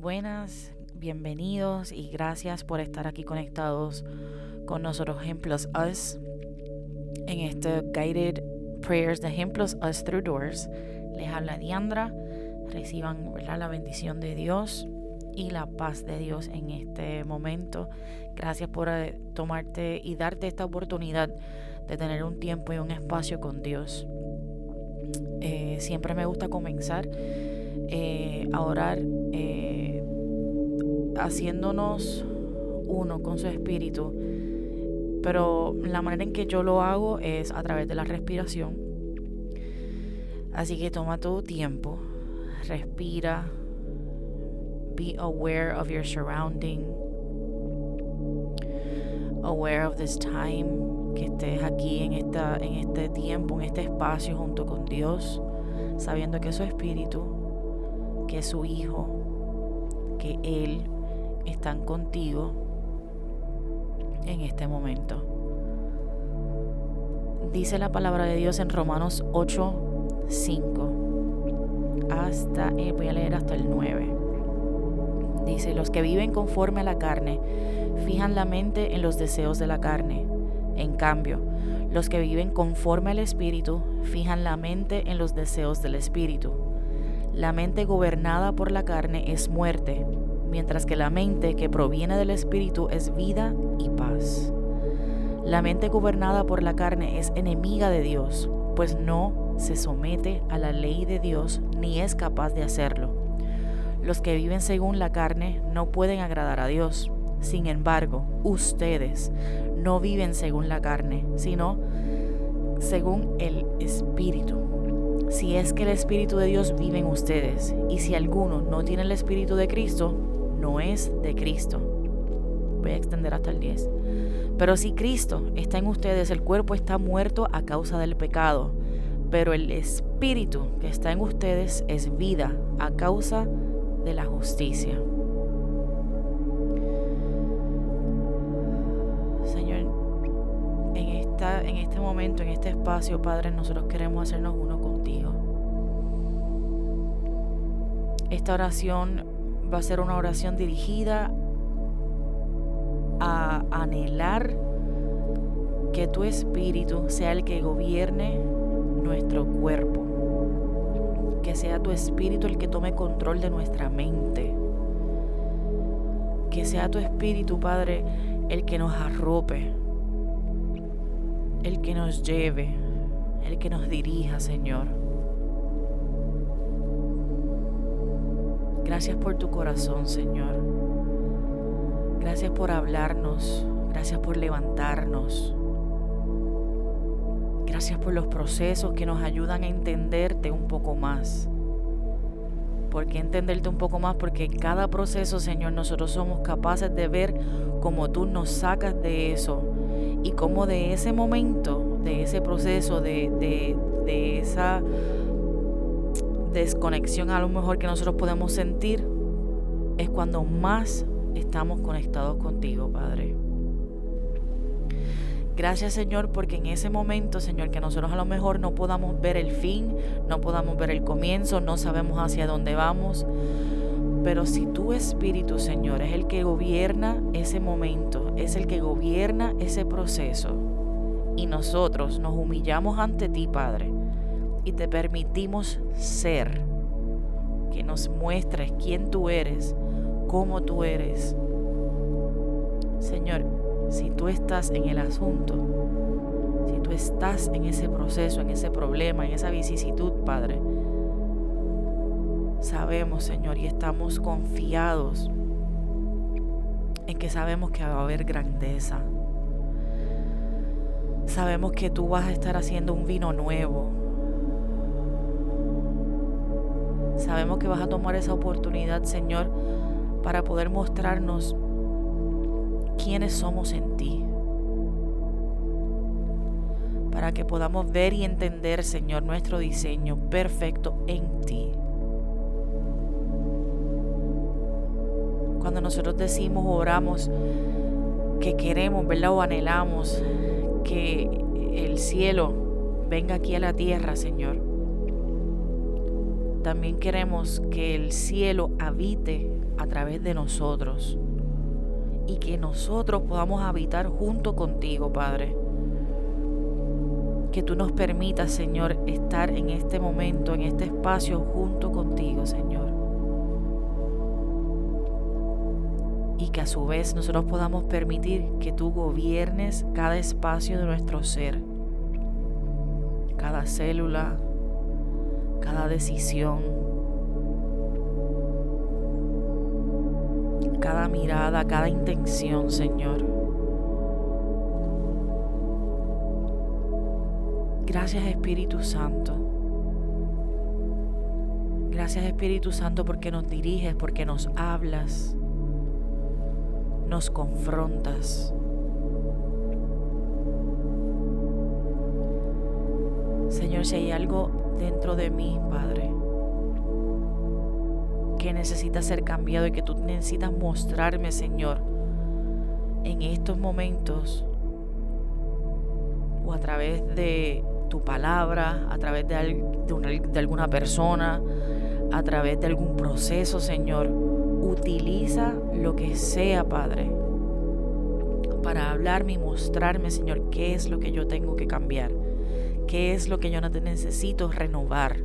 buenas, bienvenidos y gracias por estar aquí conectados con nosotros Ejemplos Us en este Guided Prayers de Ejemplos Us Through Doors. Les habla Diandra, reciban la bendición de Dios y la paz de Dios en este momento. Gracias por eh, tomarte y darte esta oportunidad de tener un tiempo y un espacio con Dios. Eh, siempre me gusta comenzar eh, a orar haciéndonos uno con su espíritu. Pero la manera en que yo lo hago es a través de la respiración. Así que toma tu tiempo, respira, be aware of your surrounding, aware of this time, que estés aquí en, esta, en este tiempo, en este espacio junto con Dios, sabiendo que es su espíritu, que es su hijo, que Él están contigo en este momento. Dice la palabra de Dios en Romanos 8, 5. Hasta, eh, voy a leer hasta el 9. Dice, los que viven conforme a la carne fijan la mente en los deseos de la carne. En cambio, los que viven conforme al Espíritu fijan la mente en los deseos del Espíritu. La mente gobernada por la carne es muerte, mientras que la mente que proviene del Espíritu es vida y paz. La mente gobernada por la carne es enemiga de Dios, pues no se somete a la ley de Dios ni es capaz de hacerlo. Los que viven según la carne no pueden agradar a Dios. Sin embargo, ustedes no viven según la carne, sino según el Espíritu. Si es que el Espíritu de Dios vive en ustedes, y si alguno no tiene el Espíritu de Cristo, no es de Cristo. Voy a extender hasta el 10. Pero si Cristo está en ustedes, el cuerpo está muerto a causa del pecado, pero el espíritu que está en ustedes es vida a causa de la justicia. Señor, en, esta, en este momento, en este espacio, Padre, nosotros queremos hacernos uno contigo. Esta oración va a ser una oración dirigida a anhelar que tu espíritu sea el que gobierne nuestro cuerpo. Que sea tu espíritu el que tome control de nuestra mente. Que sea tu espíritu, Padre, el que nos arrope. El que nos lleve. El que nos dirija, Señor. Gracias por tu corazón, Señor. Gracias por hablarnos. Gracias por levantarnos. Gracias por los procesos que nos ayudan a entenderte un poco más. ¿Por qué entenderte un poco más? Porque cada proceso, Señor, nosotros somos capaces de ver cómo tú nos sacas de eso y cómo de ese momento, de ese proceso, de, de, de esa desconexión a lo mejor que nosotros podemos sentir, es cuando más estamos conectados contigo, Padre. Gracias Señor porque en ese momento, Señor, que nosotros a lo mejor no podamos ver el fin, no podamos ver el comienzo, no sabemos hacia dónde vamos, pero si tu Espíritu, Señor, es el que gobierna ese momento, es el que gobierna ese proceso, y nosotros nos humillamos ante ti, Padre, y te permitimos ser, que nos muestres quién tú eres, cómo tú eres. Señor, si tú estás en el asunto, si tú estás en ese proceso, en ese problema, en esa vicisitud, Padre, sabemos, Señor, y estamos confiados en que sabemos que va a haber grandeza. Sabemos que tú vas a estar haciendo un vino nuevo, Sabemos que vas a tomar esa oportunidad, Señor, para poder mostrarnos quiénes somos en ti. Para que podamos ver y entender, Señor, nuestro diseño perfecto en ti. Cuando nosotros decimos, oramos, que queremos, ¿verdad? O anhelamos que el cielo venga aquí a la tierra, Señor también queremos que el cielo habite a través de nosotros y que nosotros podamos habitar junto contigo, Padre. Que tú nos permitas, Señor, estar en este momento, en este espacio junto contigo, Señor. Y que a su vez nosotros podamos permitir que tú gobiernes cada espacio de nuestro ser, cada célula, cada decisión, cada mirada, cada intención, Señor. Gracias Espíritu Santo. Gracias Espíritu Santo porque nos diriges, porque nos hablas, nos confrontas. Señor, si hay algo dentro de mí, Padre, que necesita ser cambiado y que tú necesitas mostrarme, Señor, en estos momentos o a través de tu palabra, a través de, de, alguna persona, a través de algún proceso, Señor. Utiliza lo que sea, Padre, para hablarme y mostrarme, Señor, qué es lo que yo tengo que cambiar, qué es lo que yo necesito renovar.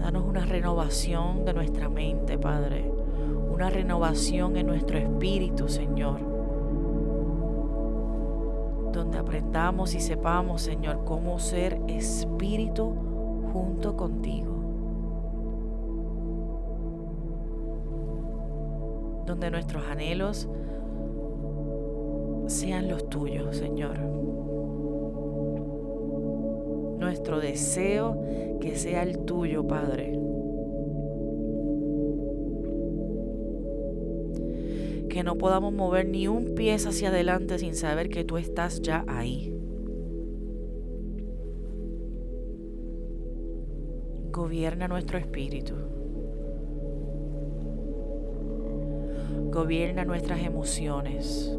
Danos una renovación de nuestra mente, Padre. Una renovación en nuestro espíritu, Señor. Donde aprendamos y sepamos, Señor, cómo ser espíritu junto contigo. Donde nuestros anhelos sean los tuyos, Señor nuestro deseo que sea el tuyo, Padre. Que no podamos mover ni un pie hacia adelante sin saber que tú estás ya ahí. Gobierna nuestro espíritu. Gobierna nuestras emociones.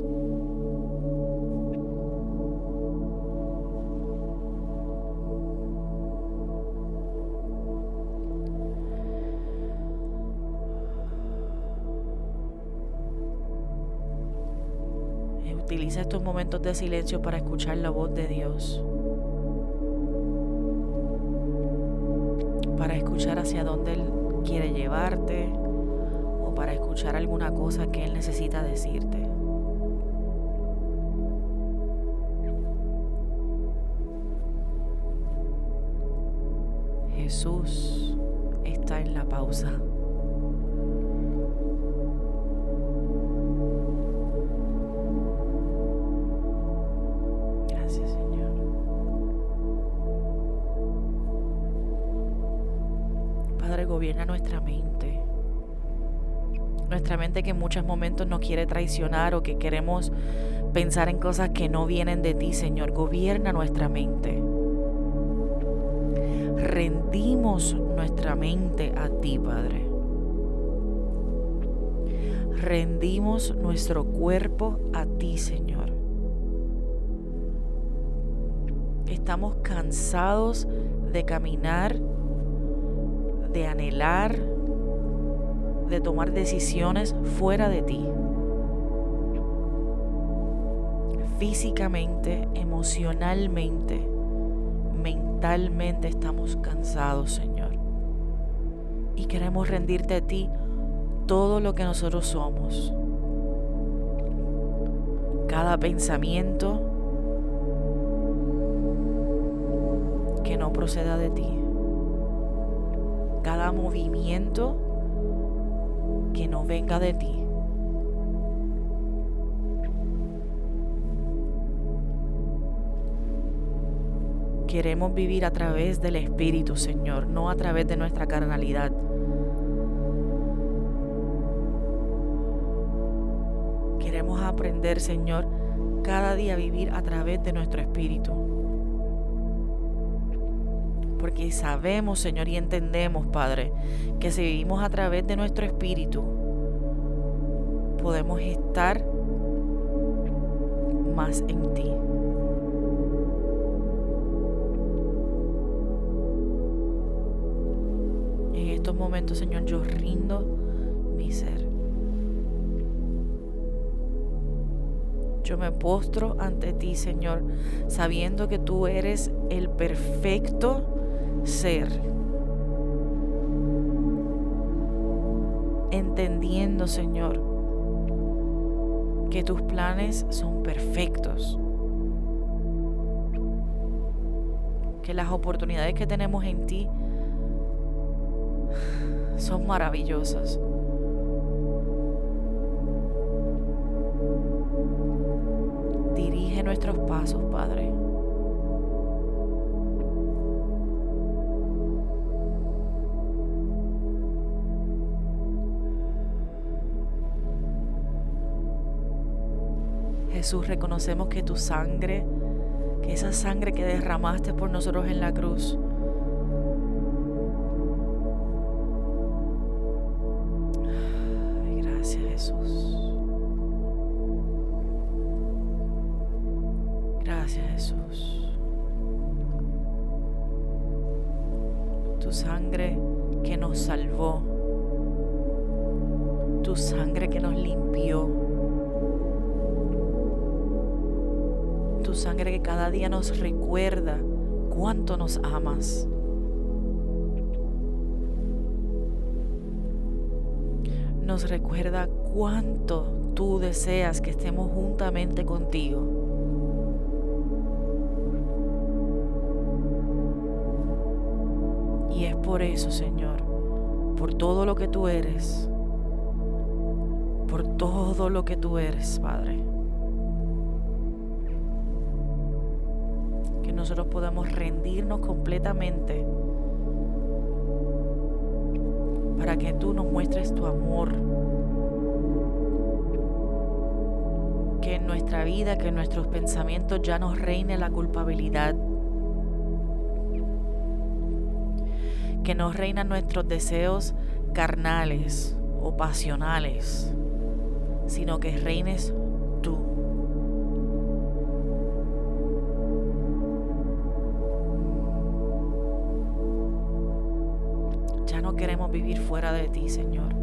Utiliza estos momentos de silencio para escuchar la voz de Dios. Para escuchar hacia dónde Él quiere llevarte o para escuchar alguna cosa que Él necesita decirte. Jesús está en la pausa. Gobierna nuestra mente. Nuestra mente que en muchos momentos nos quiere traicionar o que queremos pensar en cosas que no vienen de ti, Señor. Gobierna nuestra mente. Rendimos nuestra mente a ti, Padre. Rendimos nuestro cuerpo a ti, Señor. Estamos cansados de caminar de anhelar, de tomar decisiones fuera de ti. Físicamente, emocionalmente, mentalmente estamos cansados, Señor. Y queremos rendirte a ti todo lo que nosotros somos. Cada pensamiento que no proceda de ti movimiento que no venga de ti. Queremos vivir a través del Espíritu, Señor, no a través de nuestra carnalidad. Queremos aprender, Señor, cada día a vivir a través de nuestro Espíritu porque sabemos, Señor, y entendemos, Padre, que si vivimos a través de nuestro espíritu, podemos estar más en ti. En estos momentos, Señor, yo rindo mi ser. Yo me postro ante ti, Señor, sabiendo que tú eres el perfecto ser. Entendiendo, Señor, que tus planes son perfectos. Que las oportunidades que tenemos en ti son maravillosas. Jesús, reconocemos que tu sangre, que esa sangre que derramaste por nosotros en la cruz, nos recuerda cuánto nos amas. Nos recuerda cuánto tú deseas que estemos juntamente contigo. Y es por eso, Señor, por todo lo que tú eres, por todo lo que tú eres, Padre nosotros podamos rendirnos completamente para que tú nos muestres tu amor. Que en nuestra vida, que en nuestros pensamientos ya nos reine la culpabilidad. Que nos reinan nuestros deseos carnales o pasionales, sino que reines tú. Vivir fuera de ti, Señor.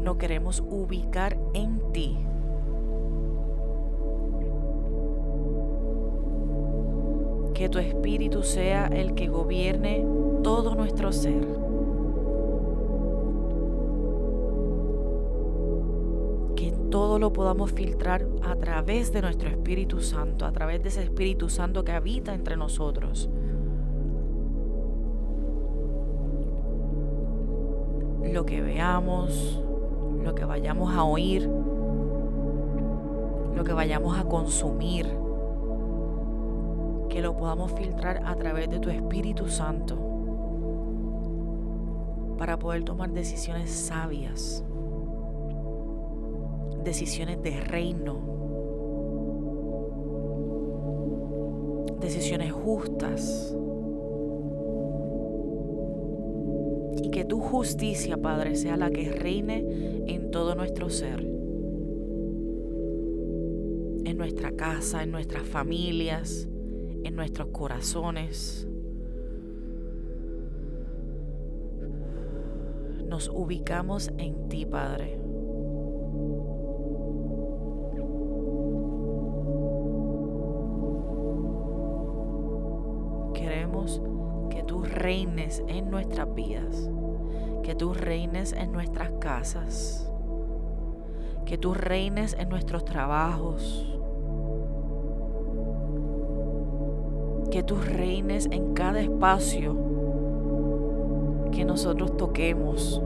No queremos ubicar en ti. Que tu espíritu sea el que gobierne todo nuestro ser. Que todo lo podamos filtrar a través de nuestro Espíritu Santo, a través de ese Espíritu Santo que habita entre nosotros. Lo que veamos, lo que vayamos a oír, lo que vayamos a consumir, que lo podamos filtrar a través de tu Espíritu Santo para poder tomar decisiones sabias, decisiones de reino, decisiones justas que tu justicia, Padre, sea la que reine en todo nuestro ser. En nuestra casa, en nuestras familias, en nuestros corazones. Nos ubicamos en ti, Padre. Reines en nuestras vidas que tú reines en nuestras casas, que tú reines en nuestros trabajos, que tú reines en cada espacio que nosotros toquemos,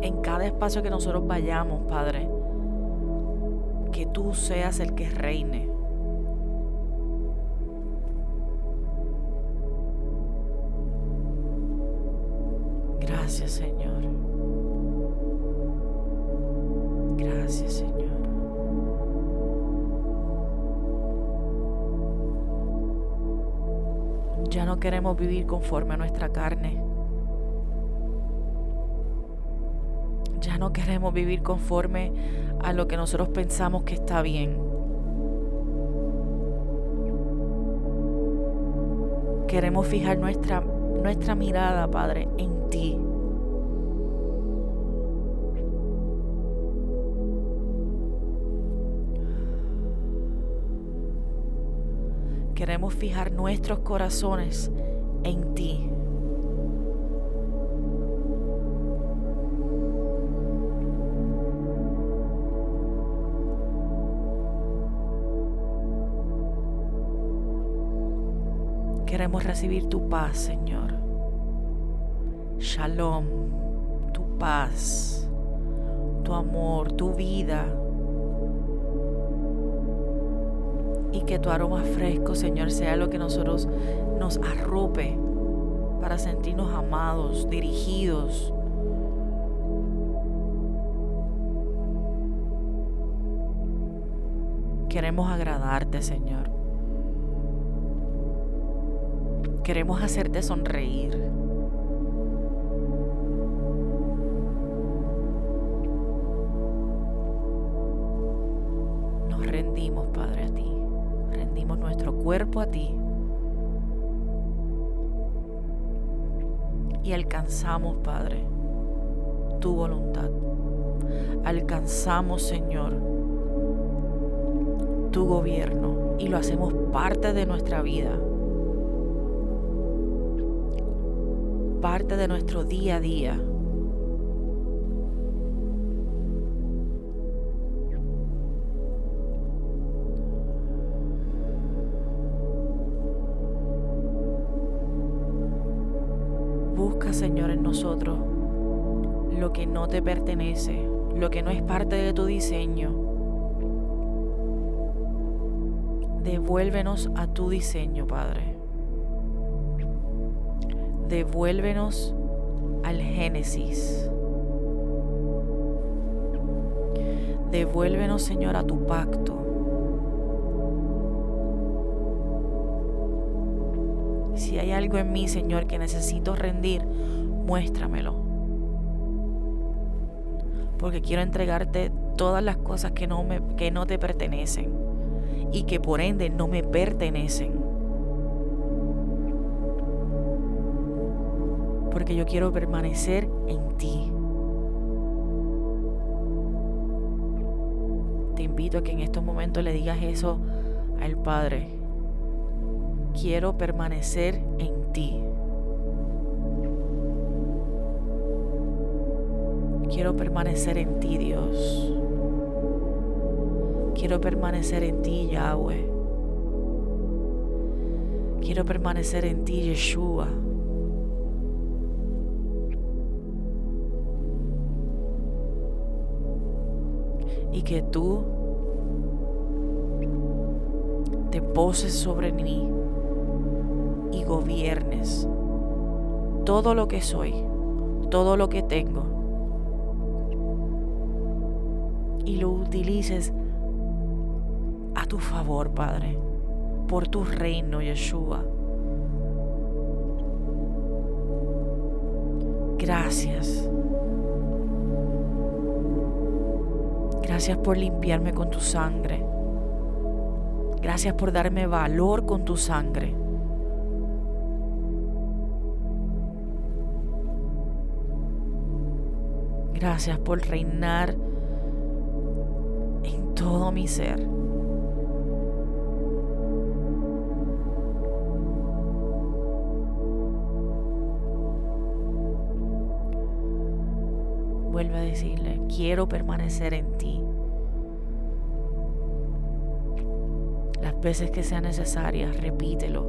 en cada espacio que nosotros vayamos, Padre, que tú seas el que reine. Vivir conforme a nuestra carne. Ya no queremos vivir conforme a lo que nosotros pensamos que está bien. Queremos fijar nuestra, nuestra mirada, Padre, en ti. Queremos fijar nuestros corazones en ti. Queremos recibir tu paz, Señor. Shalom, tu paz, tu amor, tu vida. Que tu aroma fresco, Señor, sea lo que nosotros nos arrope para sentirnos amados, dirigidos. Queremos agradarte, Señor. Queremos hacerte sonreír. Cuerpo a ti. Y alcanzamos, Padre, tu voluntad. Alcanzamos, Señor, tu gobierno y lo hacemos parte de nuestra vida. parte de nuestro día a día. Señor, en nosotros lo que no te pertenece, lo que no es parte de tu diseño. Devuélvenos a tu diseño, Padre devuélvenos al Génesis. Devuélvenos, Señor, a tu pacto. Algo en mí, Señor, que necesito rendir, muéstramelo. Porque quiero entregarte todas las cosas que no, me, que no te pertenecen y que por ende no me pertenecen. porque yo quiero permanecer en ti. Te invito a que en estos momentos le digas eso al Padre. Quiero permanecer en ti. Quiero permanecer en ti, Dios. Quiero permanecer en ti, Yahweh. Quiero permanecer en ti, Yeshua. y que tú te poses sobre mí y gobiernes todo lo que soy, todo lo que tengo y lo utilices a tu favor, Padre, por tu reino, Yeshua. Gracias. Gracias por limpiarme con tu sangre. Gracias por darme valor con tu sangre. Gracias por reinar en todo mi ser. Vuelve a decirle, quiero permanecer en ti. Las veces que sean necesarias, repítelo.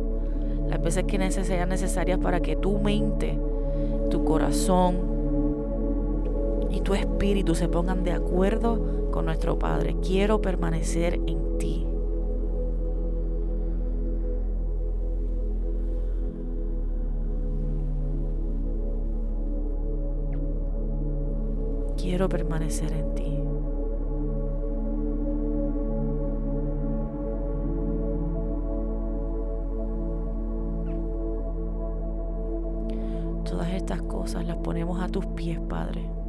Las veces que sean necesarias para que tu mente, tu corazón y tu espíritu se pongan de acuerdo con nuestro Padre. Quiero permanecer en ti. quiero permanecer en ti. Todas estas cosas las ponemos a tus pies, Padre.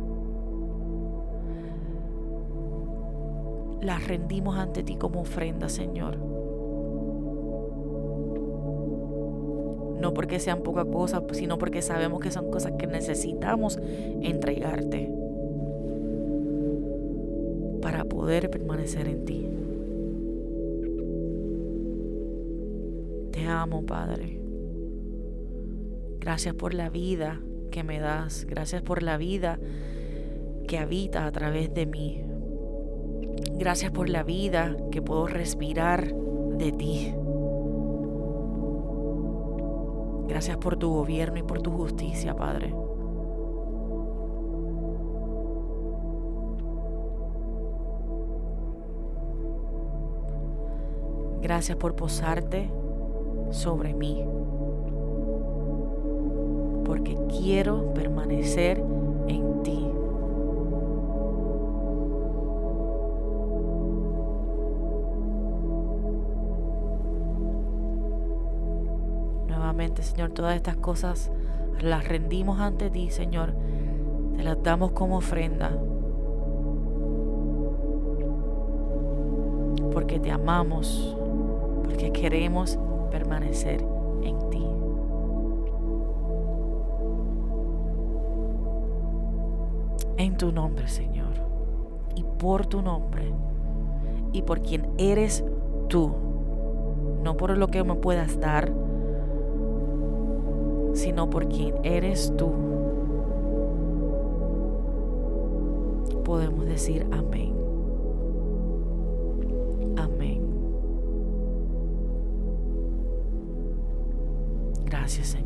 Las rendimos ante ti como ofrenda, Señor. no porque sean poca cosa, sino porque sabemos que son cosas que necesitamos entregarte para poder permanecer en ti. Te amo, Padre. Gracias por la vida que me das. Gracias por la vida que habita a través de mí. Gracias por la vida que puedo respirar de ti. Gracias por tu gobierno y por tu justicia, Padre. Gracias por posarte sobre mí. Porque quiero permanecer en ti. Señor, todas estas cosas las rendimos ante ti, Señor. Te las damos como ofrenda. Porque te amamos, porque queremos permanecer en ti. En tu nombre, Señor. Y por tu nombre. Y por quien eres tú. No por lo que me puedas dar sino por quien eres tú. Podemos decir amén. Amén. Gracias Señor.